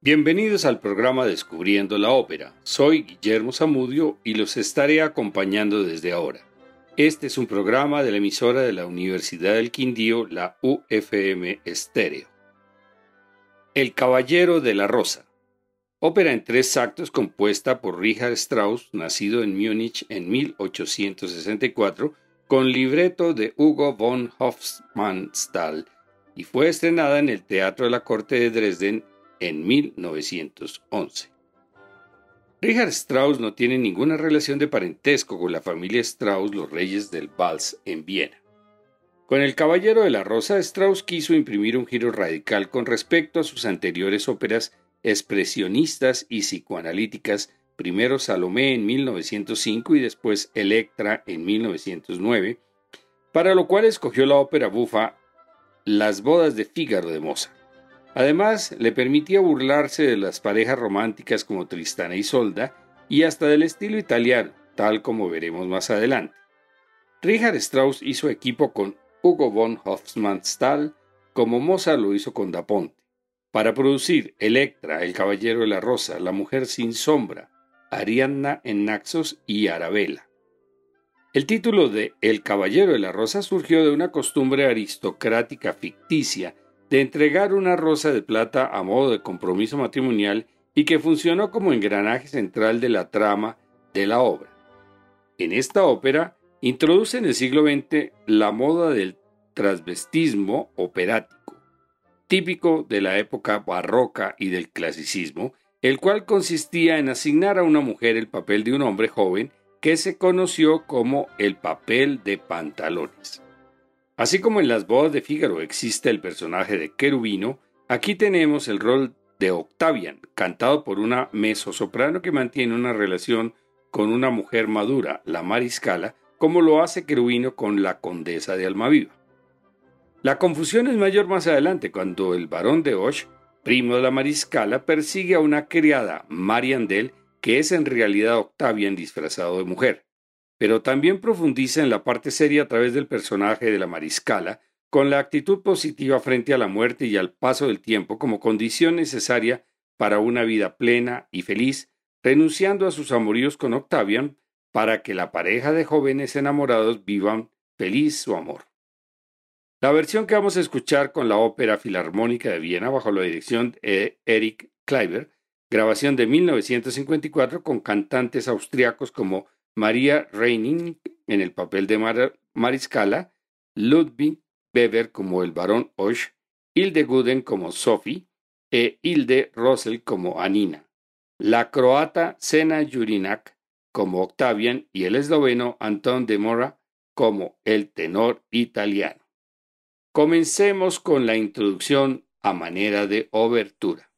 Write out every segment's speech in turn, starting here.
Bienvenidos al programa Descubriendo la Ópera. Soy Guillermo Zamudio y los estaré acompañando desde ahora. Este es un programa de la emisora de la Universidad del Quindío, la UFM Estéreo. El Caballero de la Rosa. Ópera en tres actos compuesta por Richard Strauss, nacido en Múnich en 1864, con libreto de Hugo von Hofmannsthal y fue estrenada en el Teatro de la Corte de Dresden en 1911. Richard Strauss no tiene ninguna relación de parentesco con la familia Strauss, los reyes del vals en Viena. Con El Caballero de la Rosa, Strauss quiso imprimir un giro radical con respecto a sus anteriores óperas expresionistas y psicoanalíticas, primero Salomé en 1905 y después Electra en 1909, para lo cual escogió la ópera bufa Las bodas de Fígaro de Mozart. Además, le permitía burlarse de las parejas románticas como Tristana y Solda y hasta del estilo italiano, tal como veremos más adelante. Richard Strauss hizo equipo con Hugo von Hofmannsthal, como Mozart lo hizo con Da Ponte, para producir Electra, El Caballero de la Rosa, La Mujer sin Sombra, Ariadna en Naxos y Arabella. El título de El Caballero de la Rosa surgió de una costumbre aristocrática ficticia de entregar una rosa de plata a modo de compromiso matrimonial y que funcionó como engranaje central de la trama de la obra. En esta ópera introduce en el siglo XX la moda del transvestismo operático, típico de la época barroca y del clasicismo, el cual consistía en asignar a una mujer el papel de un hombre joven que se conoció como el papel de pantalones. Así como en las bodas de Fígaro existe el personaje de Querubino, aquí tenemos el rol de Octavian, cantado por una mezzosoprano que mantiene una relación con una mujer madura, la mariscala, como lo hace Querubino con la condesa de Almaviva. La confusión es mayor más adelante cuando el barón de Osh, primo de la mariscala, persigue a una criada, Mariandel, que es en realidad Octavian disfrazado de mujer pero también profundiza en la parte seria a través del personaje de la mariscala, con la actitud positiva frente a la muerte y al paso del tiempo como condición necesaria para una vida plena y feliz, renunciando a sus amoríos con Octavian para que la pareja de jóvenes enamorados vivan feliz su amor. La versión que vamos a escuchar con la Ópera Filarmónica de Viena bajo la dirección de Eric Kleiber, grabación de 1954 con cantantes austriacos como María Reining en el papel de Mariscala, Ludwig Weber como el barón Osh, Hilde Guden como Sophie e Hilde Rosel como Anina, la croata Sena Jurinak como Octavian y el esloveno Anton de Mora como el tenor italiano. Comencemos con la introducción a manera de obertura.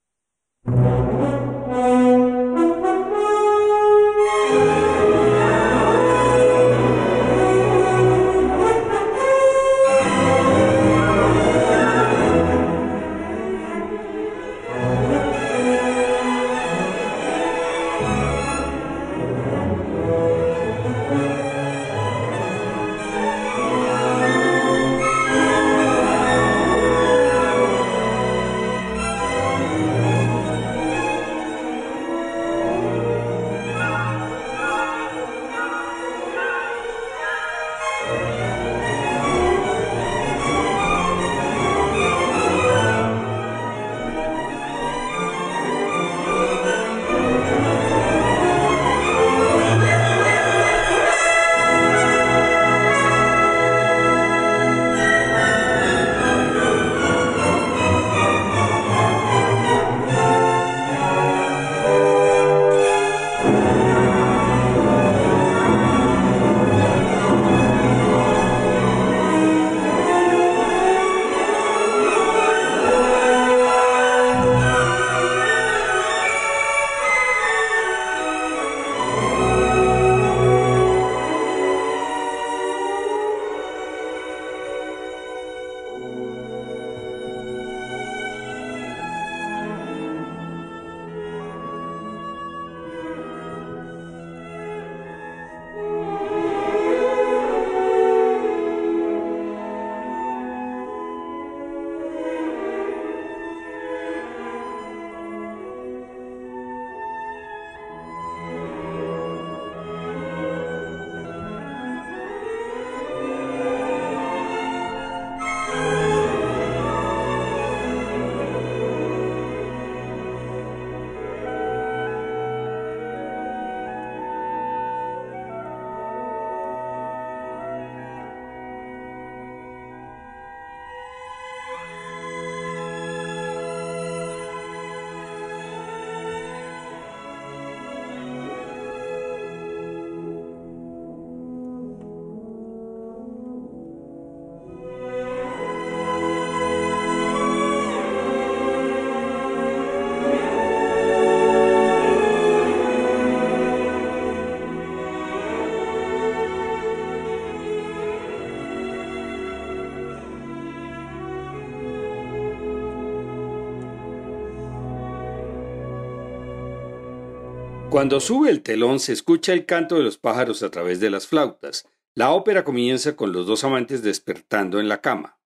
Cuando sube el telón se escucha el canto de los pájaros a través de las flautas. La ópera comienza con los dos amantes despertando en la cama.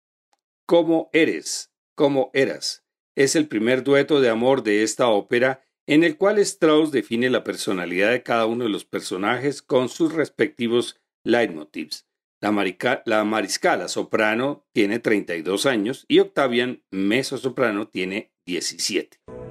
¿Cómo eres? ¿Cómo eras? Es el primer dueto de amor de esta ópera en el cual Strauss define la personalidad de cada uno de los personajes con sus respectivos leitmotivs. La, la mariscala soprano tiene 32 años y Octavian, mezzo soprano, tiene 17.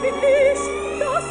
Das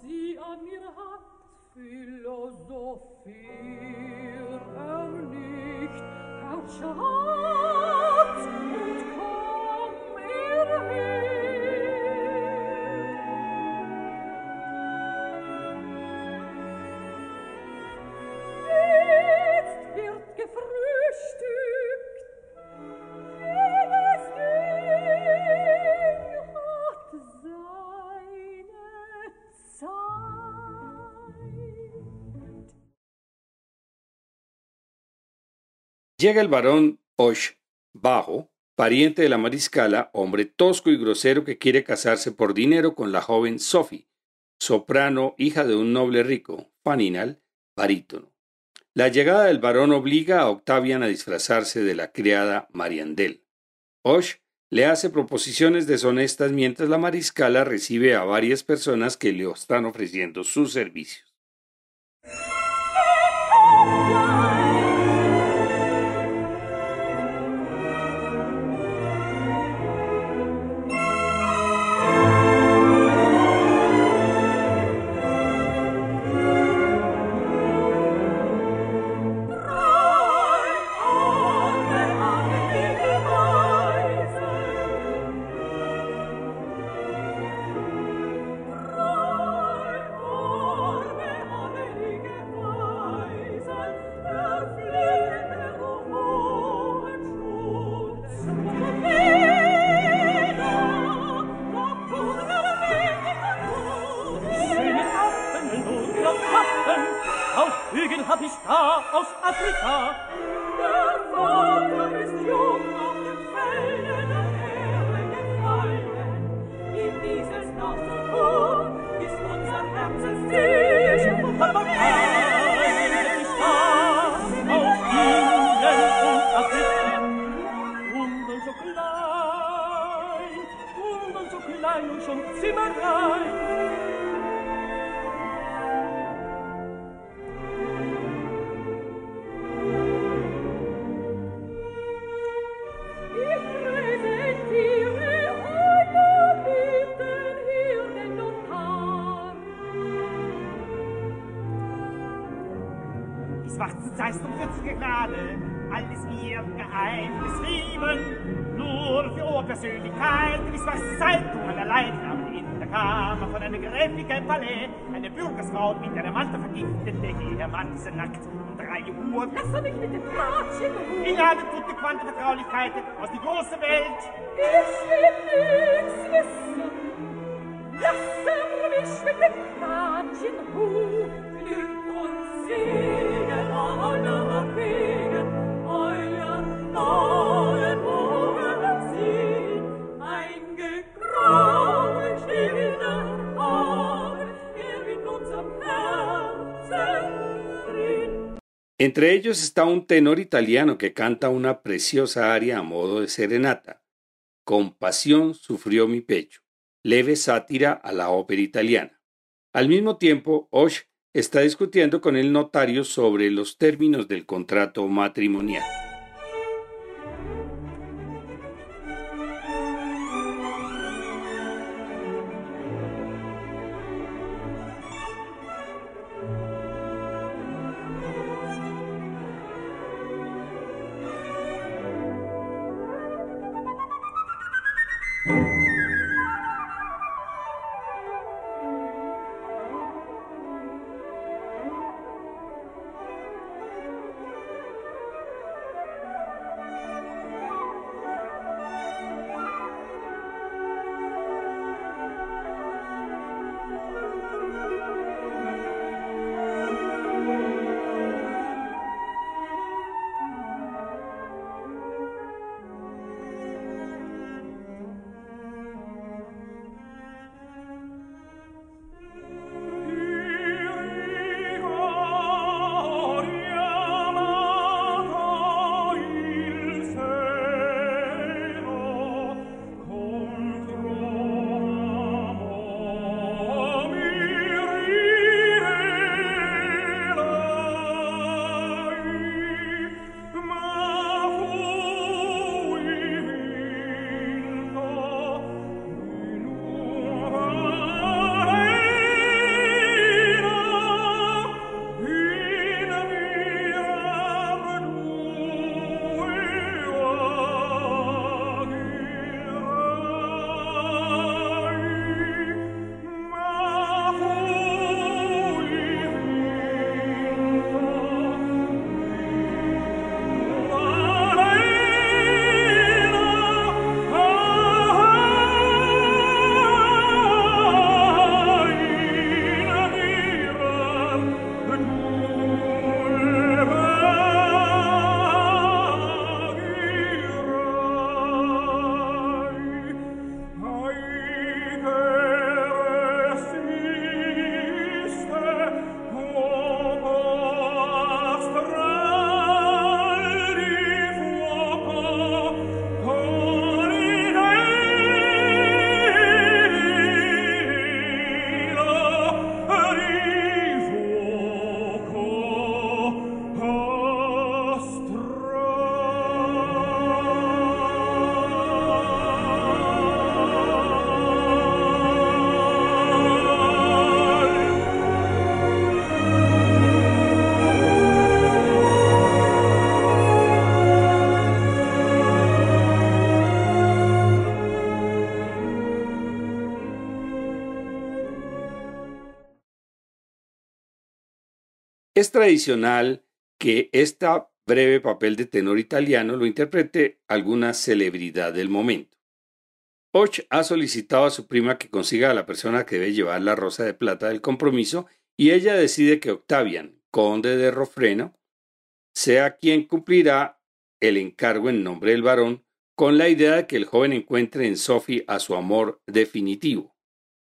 sie an mir Philosophie er nicht, er Llega el barón Osh Bajo, pariente de la mariscala, hombre tosco y grosero que quiere casarse por dinero con la joven Sophie, soprano, hija de un noble rico, Paninal, barítono. La llegada del barón obliga a Octavian a disfrazarse de la criada Mariandel. Osh le hace proposiciones deshonestas mientras la mariscala recibe a varias personas que le están ofreciendo sus servicios. Der ihr Entre ellos está un tenor italiano que canta una preciosa aria a modo de serenata. Compasión sufrió mi pecho, leve sátira a la ópera italiana. Al mismo tiempo, Osh está discutiendo con el notario sobre los términos del contrato matrimonial. Es tradicional que este breve papel de tenor italiano lo interprete alguna celebridad del momento. Och ha solicitado a su prima que consiga a la persona que debe llevar la rosa de plata del compromiso y ella decide que Octavian, conde de Rofreno, sea quien cumplirá el encargo en nombre del varón con la idea de que el joven encuentre en Sophie a su amor definitivo.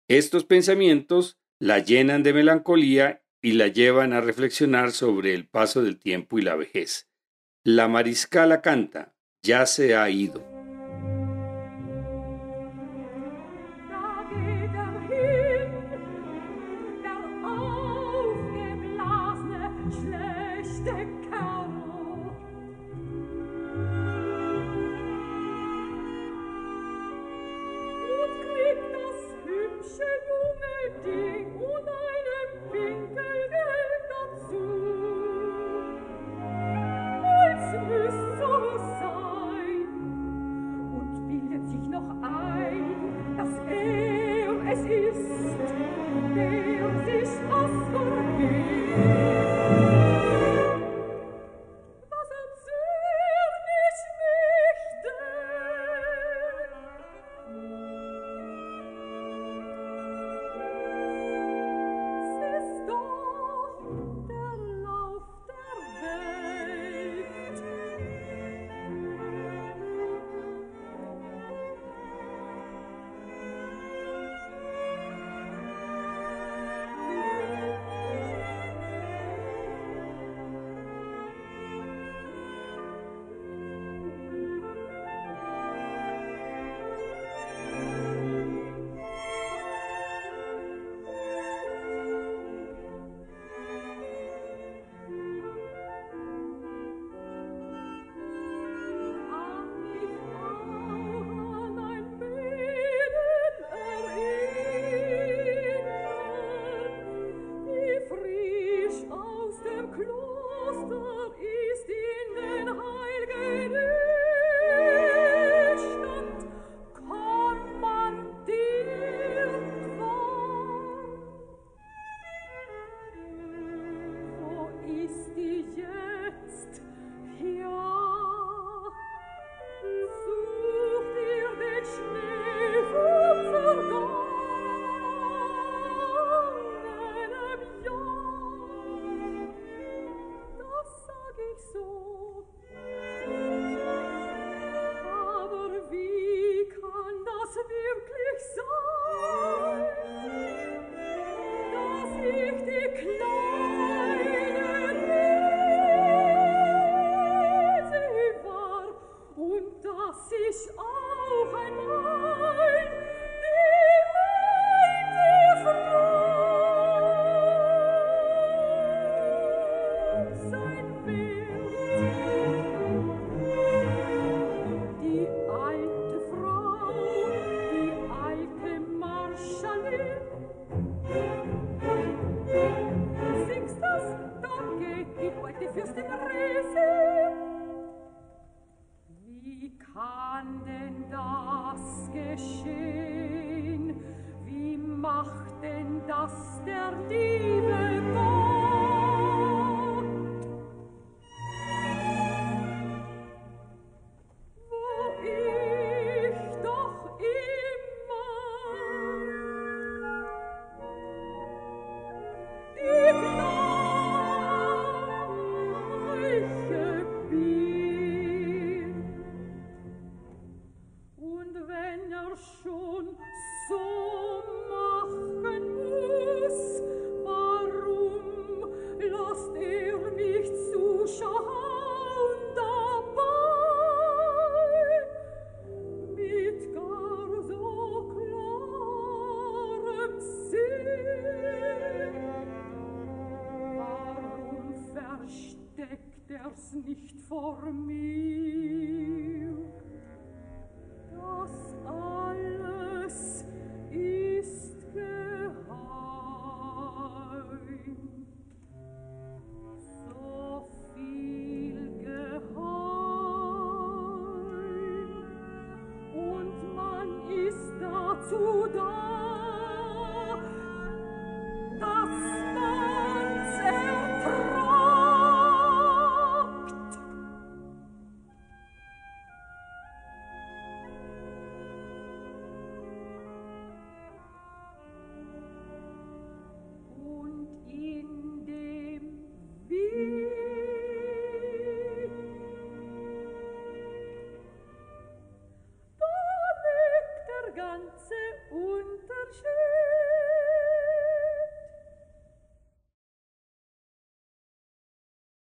Estos pensamientos la llenan de melancolía y la llevan a reflexionar sobre el paso del tiempo y la vejez. La mariscala canta, ya se ha ido.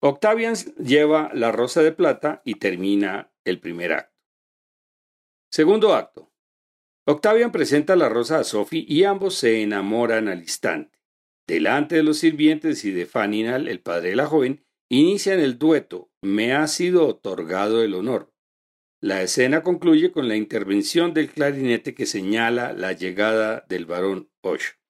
Octavian lleva la rosa de plata y termina el primer acto. Segundo acto. Octavian presenta la rosa a Sophie y ambos se enamoran al instante. Delante de los sirvientes y de Faninal, el padre de la joven, inician el dueto Me ha sido otorgado el honor. La escena concluye con la intervención del clarinete que señala la llegada del varón Osh.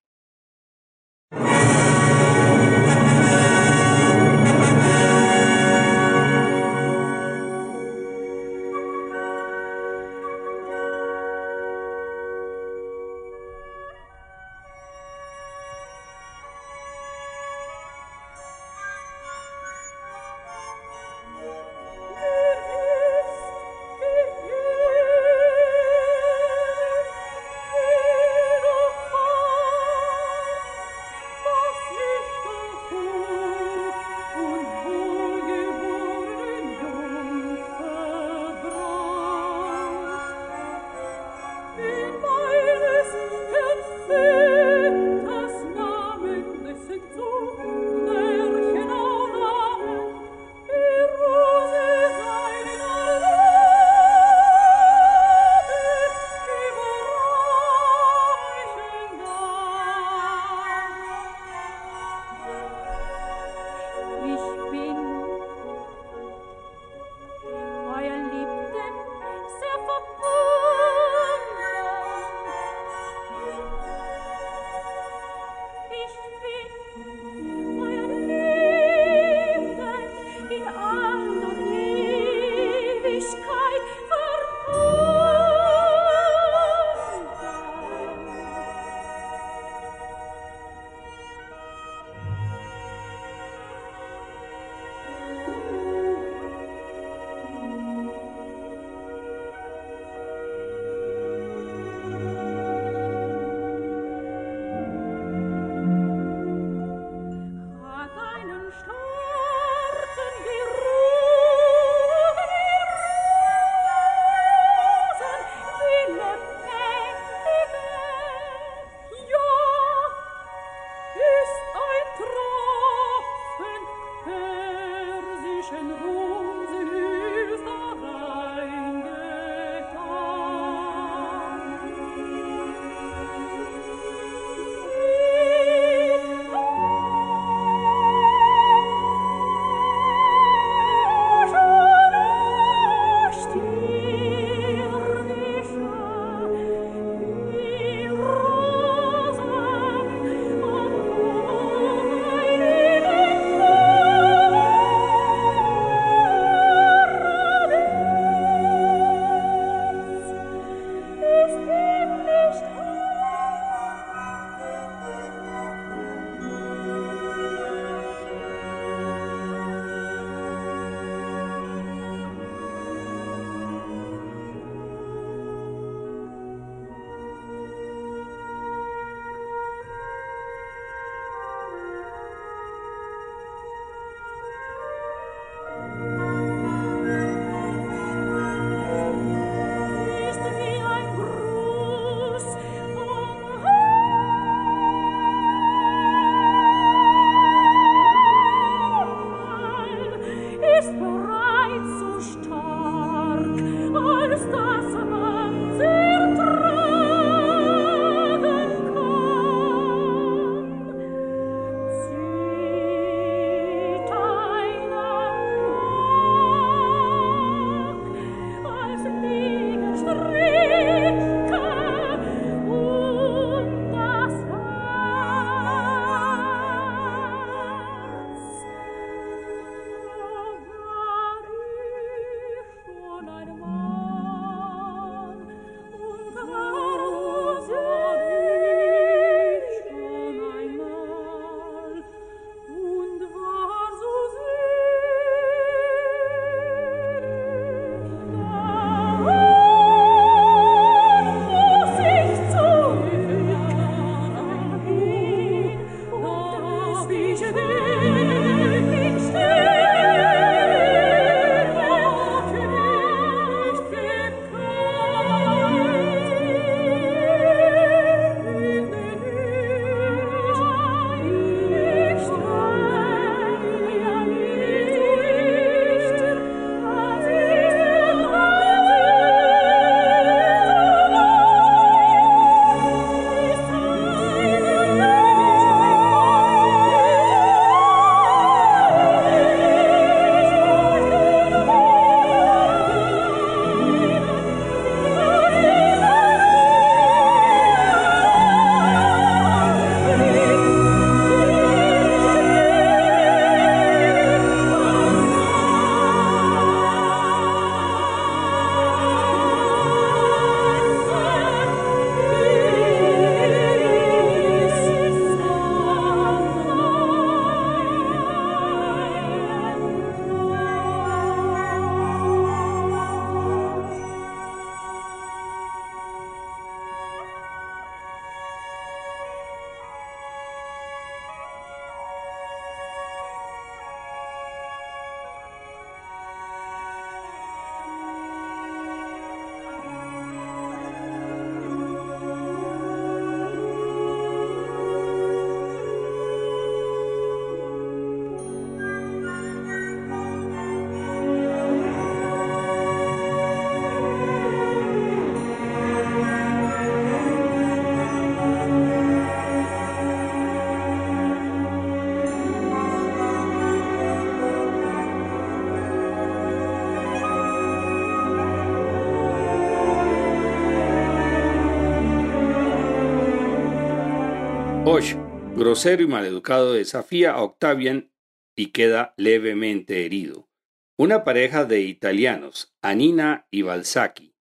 Osh, grosero y maleducado, desafía a Octavian y queda levemente herido. Una pareja de italianos, Anina y Balsaki,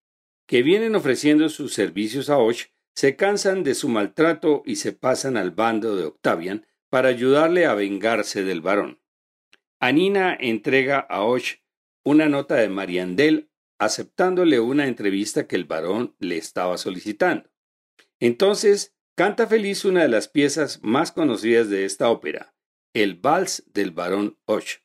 que vienen ofreciendo sus servicios a Osh, se cansan de su maltrato y se pasan al bando de Octavian para ayudarle a vengarse del varón. Anina entrega a Osh una nota de Mariandel aceptándole una entrevista que el varón le estaba solicitando. Entonces Canta feliz una de las piezas más conocidas de esta ópera, el Vals del Barón Och.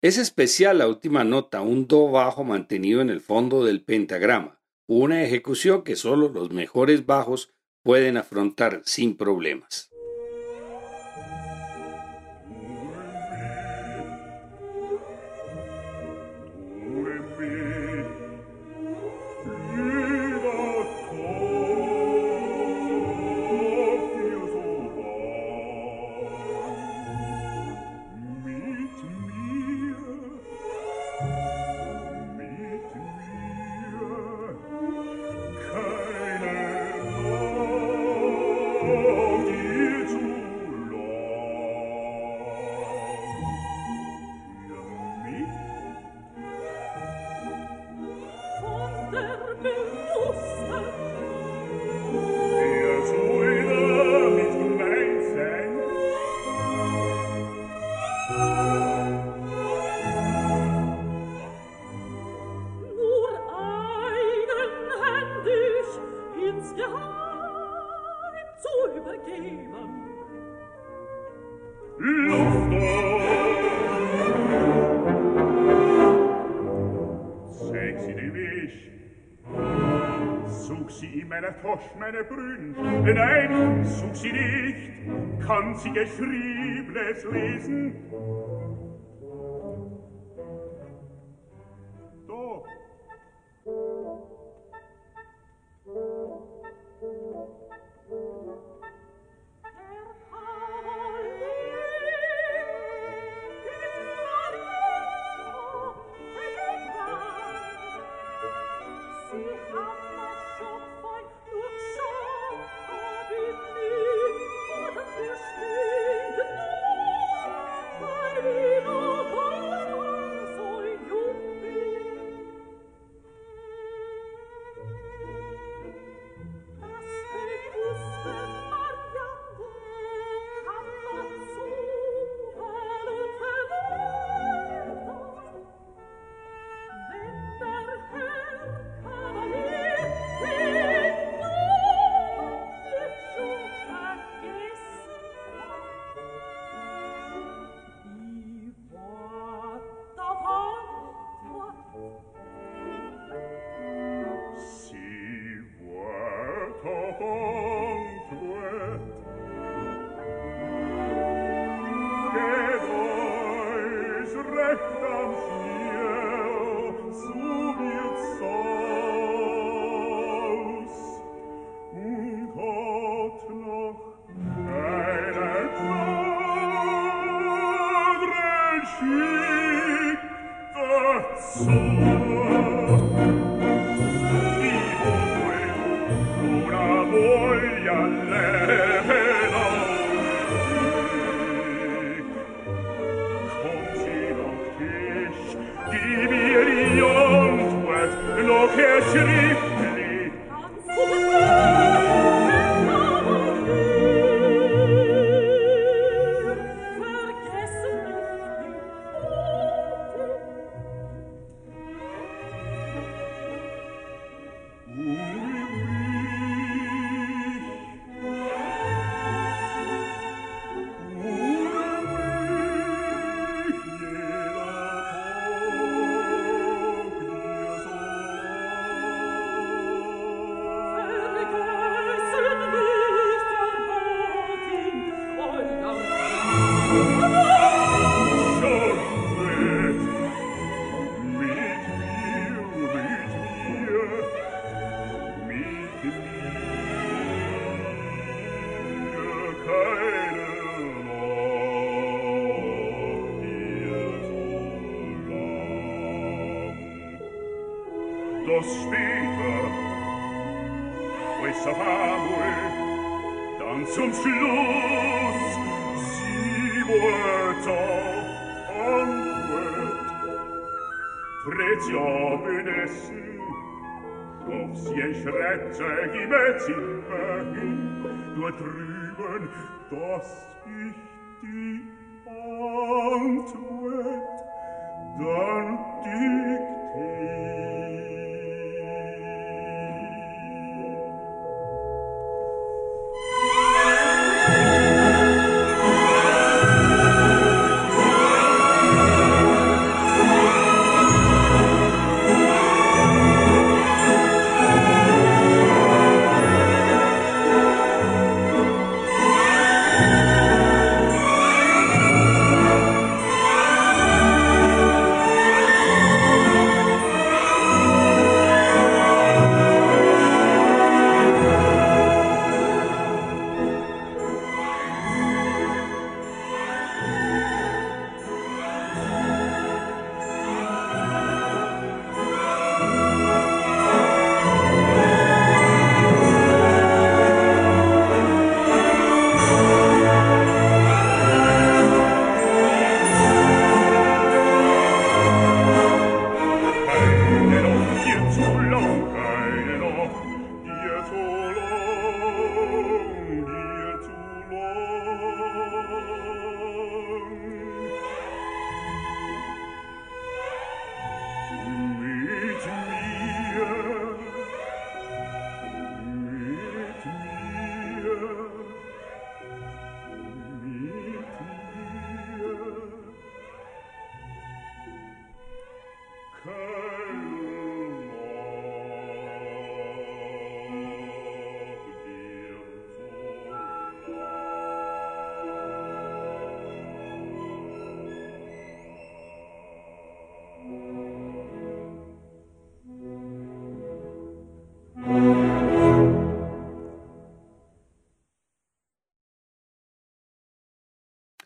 Es especial la última nota, un do bajo mantenido en el fondo del pentagrama, una ejecución que solo los mejores bajos pueden afrontar sin problemas. kann sie geschriebenes lesen.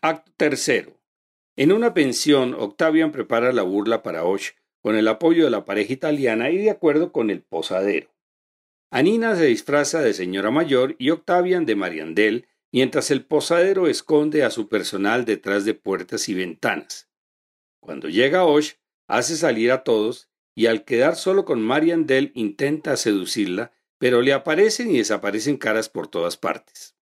Acto tercero. En una pensión, Octavian prepara la burla para Osh con el apoyo de la pareja italiana y de acuerdo con el posadero. Anina se disfraza de señora mayor y Octavian de Mariandel, mientras el posadero esconde a su personal detrás de puertas y ventanas. Cuando llega Osh, hace salir a todos y al quedar solo con Mariandel intenta seducirla, pero le aparecen y desaparecen caras por todas partes.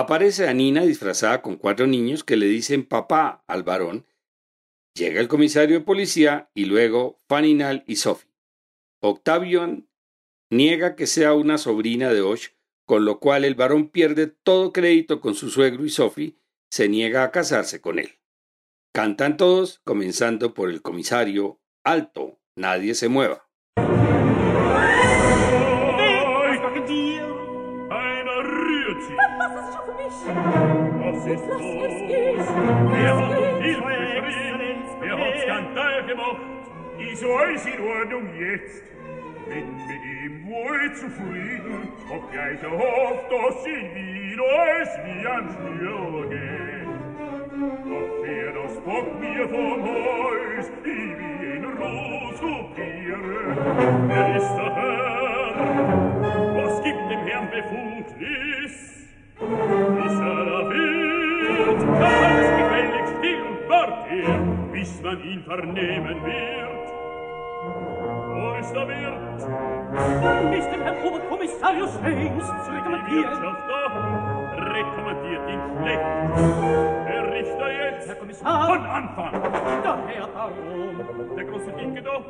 Aparece Anina disfrazada con cuatro niños que le dicen papá al varón. Llega el comisario de policía y luego Faninal y Sophie. Octavian niega que sea una sobrina de Osh, con lo cual el varón pierde todo crédito con su suegro y Sophie se niega a casarse con él. Cantan todos, comenzando por el comisario. Alto, nadie se mueva. Lass es gehen. Wir haben Ihre Exzellenz, wir Skandal gemacht. Ist alles in Ordnung jetzt? Bin mit ihm wohl zufrieden, obgleich er hofft, dass ihn wieder wie am Schnür geht. Doch wer das Bock mir vom Haus, ich wie ihn Ruhe studieren. Er ist der Herr, was gibt dem Herrn Befugnis? bis man ihn vernehmen wird. Wo ist der Wirt! Ist dem Herrn Oberkommissarius Hengst zu? Die Wirtschaft doch rekommandiert ihn schlecht. Berichte jetzt! Herr Kommissar! Von Anfang! Der Herr Baron! Der große Dicke doch!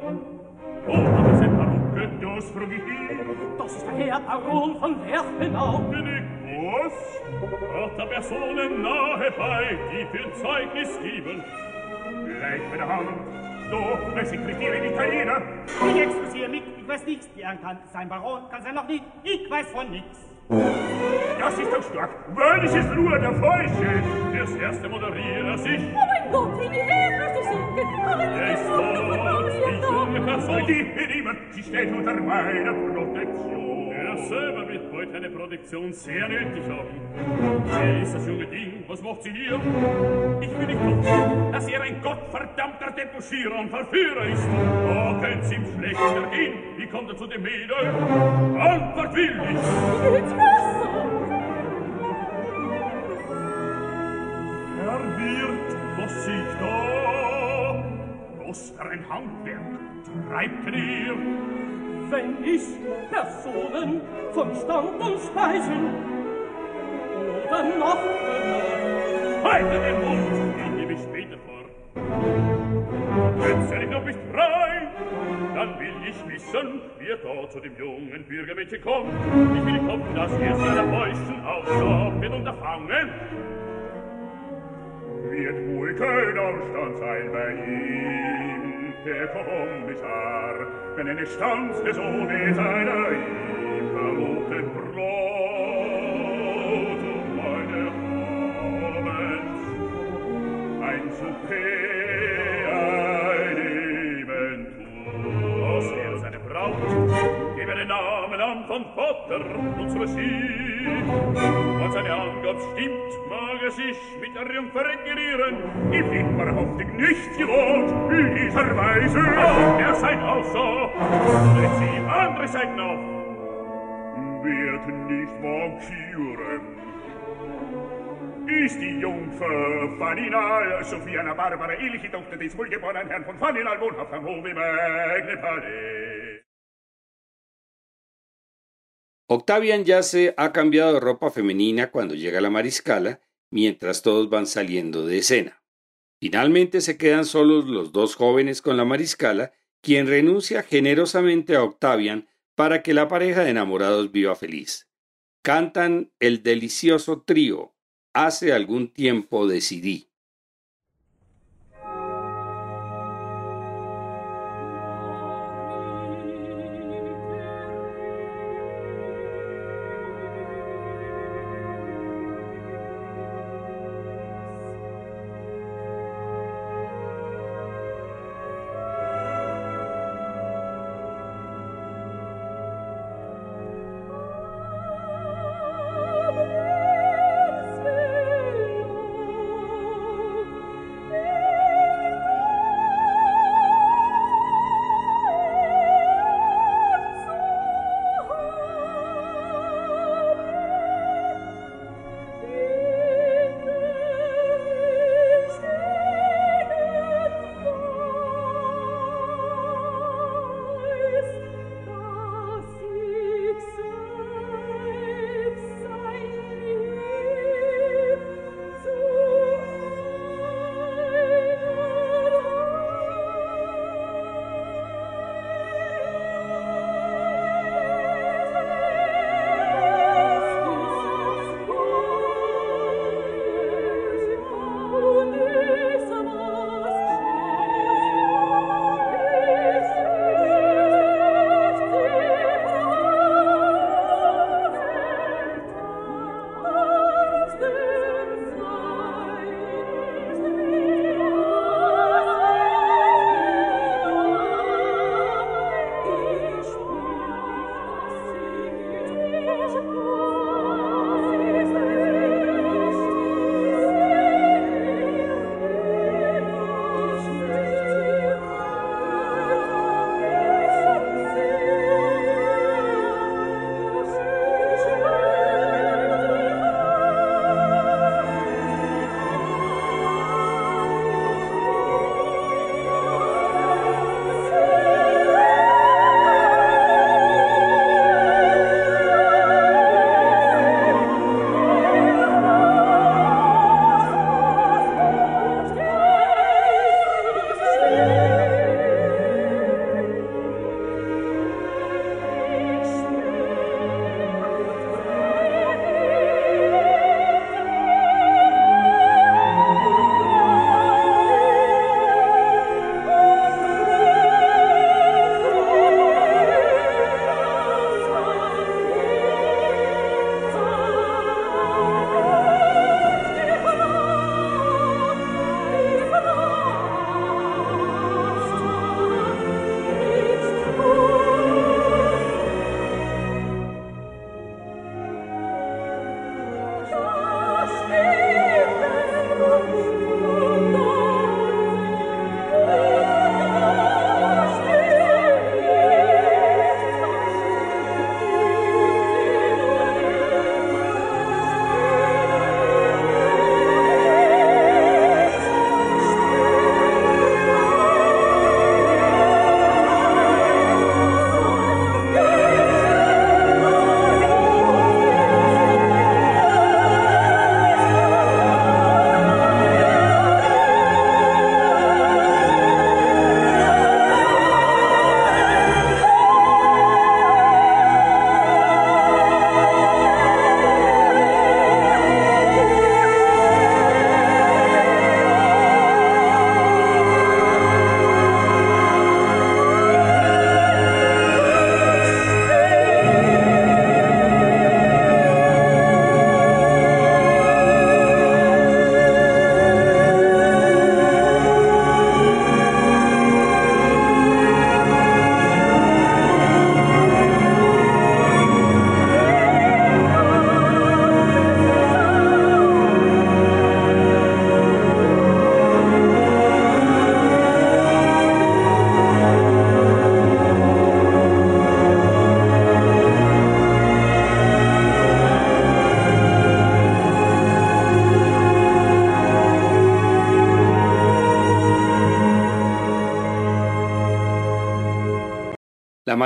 Wo hat aber sein Baron Das frug ich ihn! Das ist der Herr Baron von Werfenau! Bin ich Los! Vater Personen nahe bei, die für Zeugnis geben. Leicht bei der Hand. Du, mein Sekretär in Italiener. Ich exklusiere mich, ich weiß nichts. Die Herren kann sein Baron, kann sein noch nicht. Ich weiß von nichts. Das ist doch stark. Weil Wörlich ist nur der Falsche. Fürs erste moderiere sich. Oh mein Gott, wie ehrenhaft ich singe. Aber er ist tot, die junge Person. Die, die, die, die steht unter meiner Protektion selber wird heute eine Produktion sehr nötig haben. Wer ist das junge Ding? Was macht sie hier? Ich will nicht glauben, dass er ein gottverdammter Debauschierer und Verführer ist. Da oh, sie ihm schlecht ergehen. Wie kommt er zu dem Mädel? Antwort will ich. Jetzt was? Herr Wirt, was sieht da? Was für ein Handwerk, treibt er wenn ich Personen von Stand und Speisen oder noch Halte den Mund, ich gebe mich später vor. Jetzt ich noch nicht frei, dann will ich wissen, wie er dort zu dem jungen Bürgermädchen kommt. Ich will hoffen, dass ihr es einer Beuschen ausschaut wird unterfangen. Wird wohl kein Aufstand sein bei ihm der Kommissar, wenn in nicht stand des ohne seiner ihm verlobten Brot und meine Abends ein Souper, ein Eventur. Aus er seine Braut, gebe den Namen an von Vater und zu Sie, und seine Angabe stimmt mag sich mit nicht dieser Weise. Auch so, sie andere seid noch. Wird nicht mankieren. Ist die Jungfer Faninal, Barbara, Tochter des wohlgeborenen Herrn von Faninal, wohnhaft am. Octavian ya se ha cambiado de ropa femenina cuando llega la mariscala, mientras todos van saliendo de escena. Finalmente se quedan solos los dos jóvenes con la mariscala, quien renuncia generosamente a Octavian para que la pareja de enamorados viva feliz. Cantan el delicioso trío Hace algún tiempo decidí.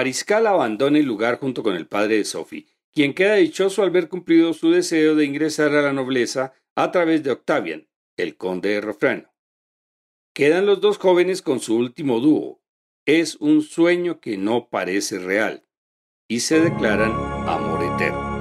Mariscal abandona el lugar junto con el padre de Sophie, quien queda dichoso al ver cumplido su deseo de ingresar a la nobleza a través de Octavian, el conde de Refrano. Quedan los dos jóvenes con su último dúo. Es un sueño que no parece real. Y se declaran amor eterno.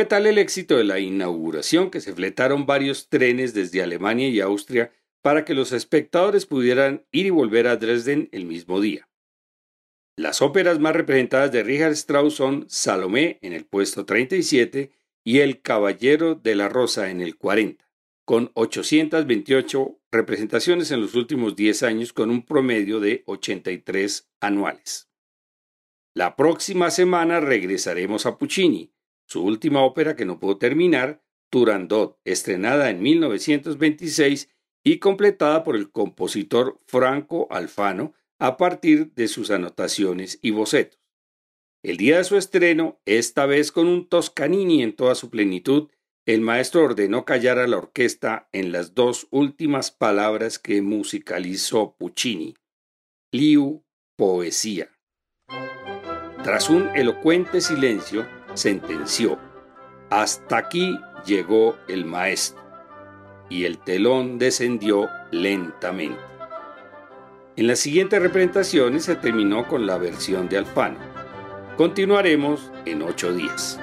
Fue tal el éxito de la inauguración que se fletaron varios trenes desde Alemania y Austria para que los espectadores pudieran ir y volver a Dresden el mismo día. Las óperas más representadas de Richard Strauss son Salomé en el puesto 37 y El Caballero de la Rosa en el 40, con 828 representaciones en los últimos 10 años con un promedio de 83 anuales. La próxima semana regresaremos a Puccini, su última ópera que no pudo terminar, Turandot, estrenada en 1926 y completada por el compositor Franco Alfano a partir de sus anotaciones y bocetos. El día de su estreno, esta vez con un Toscanini en toda su plenitud, el maestro ordenó callar a la orquesta en las dos últimas palabras que musicalizó Puccini. Liu, poesía. Tras un elocuente silencio, sentenció, hasta aquí llegó el maestro, y el telón descendió lentamente. En las siguientes representaciones se terminó con la versión de Alfano. Continuaremos en ocho días.